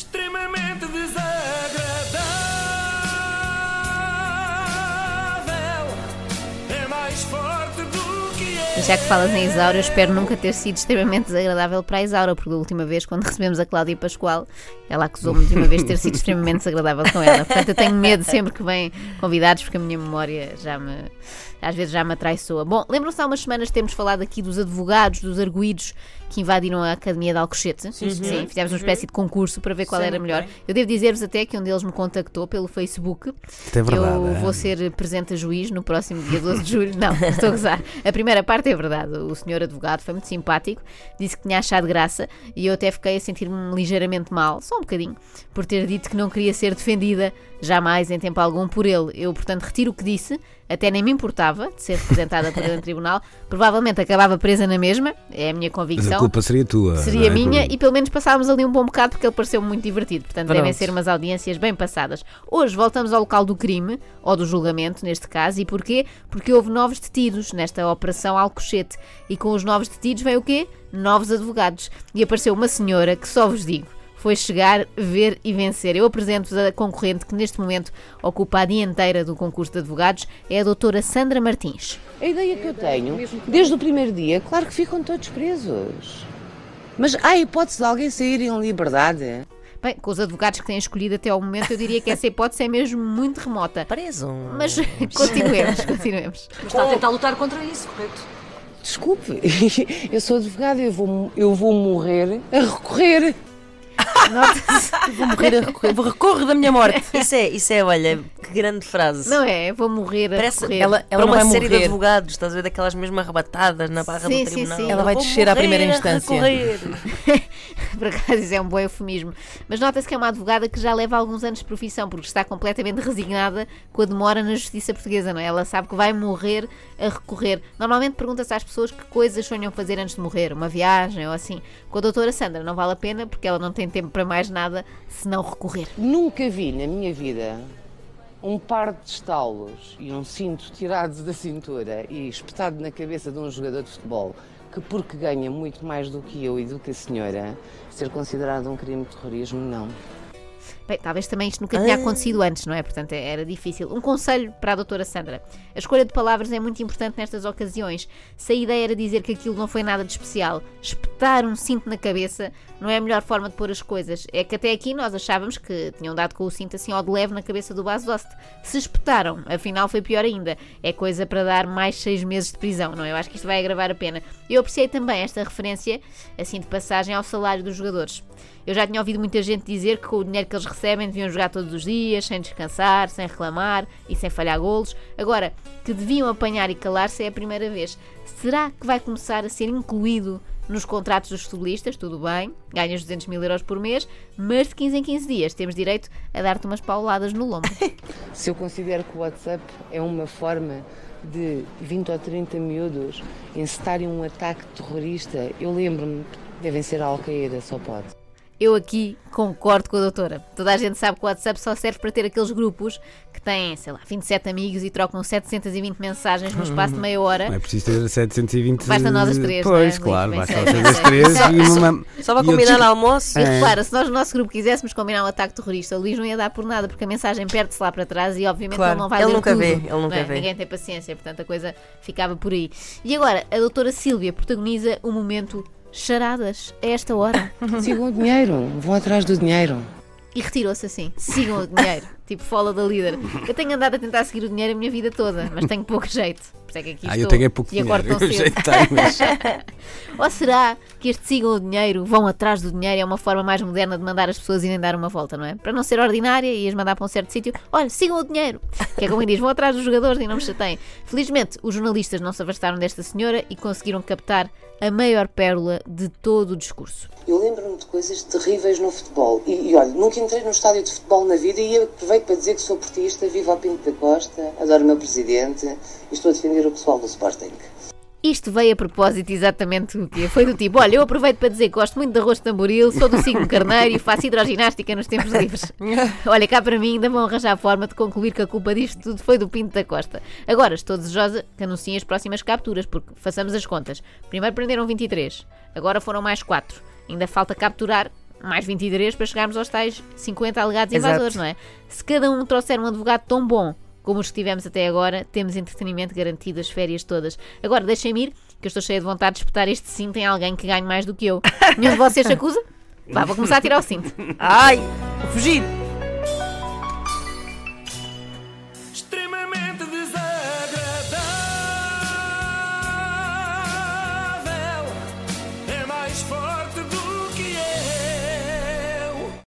extremamente desagradável. Já que falas em Isaura, eu espero nunca ter sido extremamente desagradável para a Isaura, porque da última vez, quando recebemos a Cláudia Pascoal, ela acusou-me de uma vez ter sido extremamente desagradável com ela. Portanto, eu tenho medo sempre que vêm convidados, porque a minha memória já me. às vezes já me atraiçoa. Bom, lembram-se há umas semanas de termos falado aqui dos advogados, dos arguídos que invadiram a Academia de Alcochete? Sim, fizemos uma espécie de concurso para ver qual era melhor. Eu devo dizer-vos até que um deles me contactou pelo Facebook. É verdade, eu é. vou ser presente a juiz no próximo dia 12 de julho. Não, estou a gozar. A primeira parte é verdade. O senhor advogado foi muito simpático, disse que tinha achado graça e eu até fiquei a sentir-me ligeiramente mal, só um bocadinho, por ter dito que não queria ser defendida jamais em tempo algum por ele. Eu, portanto, retiro o que disse, até nem me importava de ser representada por ele em tribunal. Provavelmente acabava presa na mesma, é a minha Mas a convicção. culpa seria tua. Seria é? minha e pelo menos passávamos ali um bom bocado porque ele pareceu muito divertido. Portanto, devem Pronto. ser umas audiências bem passadas. Hoje voltamos ao local do crime, ou do julgamento, neste caso. E porquê? Porque houve novos detidos nesta Operação Alcochete. E com os novos detidos vem o quê? Novos advogados. E apareceu uma senhora que só vos digo. Foi chegar, ver e vencer. Eu apresento-vos a concorrente que neste momento ocupa a dianteira do concurso de advogados, é a doutora Sandra Martins. A ideia que eu tenho, desde o primeiro dia, claro que ficam todos presos. Mas há a hipótese de alguém sair em liberdade? Bem, com os advogados que têm escolhido até ao momento, eu diria que essa hipótese é mesmo muito remota. Preso. Mas continuemos, continuemos. Mas está a tentar lutar contra isso, correto? Desculpe, eu sou advogada, eu vou, eu vou morrer a recorrer. Vou morrer a recorrer. Vou recorrer da minha morte. Isso é, isso é, olha, que grande frase. Não é? Vou morrer a Parece recorrer. ela, Ela para uma série de morrer. advogados, estás a ver daquelas mesmo arrebatadas na barra Sim, do sim, tribunal. sim. Ela vai descer à primeira instância. Por acaso isso é um bom eufemismo. Mas nota-se que é uma advogada que já leva alguns anos de profissão, porque está completamente resignada com a demora na justiça portuguesa, não é? Ela sabe que vai morrer a recorrer. Normalmente pergunta-se às pessoas que coisas sonham fazer antes de morrer, uma viagem ou assim. Com a doutora Sandra não vale a pena, porque ela não tem tempo para mais nada se não recorrer. Nunca vi na minha vida um par de estalos e um cinto tirados da cintura e espetado na cabeça de um jogador de futebol que, porque ganha muito mais do que eu e do que a senhora, ser considerado um crime de terrorismo, não. Bem, talvez também isto nunca tinha acontecido antes, não é? Portanto, era difícil. Um conselho para a doutora Sandra. A escolha de palavras é muito importante nestas ocasiões. Se a ideia era dizer que aquilo não foi nada de especial, espetar um cinto na cabeça não é a melhor forma de pôr as coisas. É que até aqui nós achávamos que tinham dado com o cinto assim ao de leve na cabeça do Bas Dost. Se espetaram, afinal foi pior ainda. É coisa para dar mais seis meses de prisão, não é? Eu acho que isto vai agravar a pena. Eu apreciei também esta referência, assim de passagem, ao salário dos jogadores. Eu já tinha ouvido muita gente dizer que com o dinheiro que eles recebem deviam jogar todos os dias, sem descansar, sem reclamar e sem falhar golos. Agora, que deviam apanhar e calar-se é a primeira vez. Será que vai começar a ser incluído nos contratos dos futebolistas? Tudo bem, ganhas 200 mil euros por mês, mas de 15 em 15 dias temos direito a dar-te umas pauladas no lombo. Se eu considero que o WhatsApp é uma forma de 20 ou 30 miúdos incitarem um ataque terrorista, eu lembro-me, devem ser a Al-Qaeda, só pode. Eu aqui concordo com a doutora. Toda a gente sabe que o WhatsApp só serve para ter aqueles grupos que têm, sei lá, 27 amigos e trocam 720 mensagens no espaço de meia hora. Não é preciso ter 720. Basta nós as três, Pois, não é? claro, basta nós as três e uma. Só para e combinar desco- almoço. E É. repara, se nós no nosso grupo quiséssemos combinar um ataque terrorista, o Luís não ia dar por nada, porque a mensagem perde-se lá para trás e obviamente Claro. ele não vai Ele ler nunca tudo, vê, ele nunca é? vê. Ninguém tem paciência, portanto a coisa ficava por aí. E agora, a doutora Sílvia protagoniza o momento charadas a esta hora. Sigam o dinheiro, vão atrás do dinheiro. E retirou-se assim. Sigam o dinheiro. Tipo fola da líder. Eu tenho andado a tentar seguir o dinheiro a minha vida toda, mas tenho pouco jeito. Por isso é que aqui Ah, estou. eu tenho é pouco e dinheiro. Eu tenho, mas- Ou será que este sigam o dinheiro, vão atrás do dinheiro, é uma forma mais moderna de mandar as pessoas irem dar uma volta, não é? Para não ser ordinária e as mandar para um certo sítio, olha, sigam o dinheiro. Que é como diz, vão atrás dos jogadores e não me chateiem. Felizmente, os jornalistas não se afastaram desta senhora e conseguiram captar a maior pérola de todo o discurso. Eu lembro-me de coisas terríveis no futebol. E, e olha, nunca entrei num estádio de futebol na vida e aproveito para dizer que sou portista, vivo ao Pinto da Costa, adoro o meu presidente e estou a defender o pessoal do Sporting. Isto veio a propósito exatamente quê? Foi do tipo, olha, eu aproveito para dizer que gosto muito de arroz de tamboril, sou do signo carneiro e faço hidroginástica nos tempos livres. Olha, cá para mim ainda vão arranjar forma de concluir que a culpa disto tudo foi do Pinto da Costa. Agora, estou desejosa que anunciem as próximas capturas, porque façamos as contas. Primeiro prenderam 23, agora foram mais 4. Ainda falta capturar mais 23 para chegarmos aos tais 50 alegados Exato. invasores, não é? Se cada um trouxer um advogado tom bom como os que tivemos até agora, temos entretenimento garantido as férias todas. Agora, deixem-me ir, que eu estou cheia de vontade de espetar este cinto em alguém que ganhe mais do que eu. Nenhum de vocês se acusa? Vá, vou começar a tirar o cinto. Ai, fugir.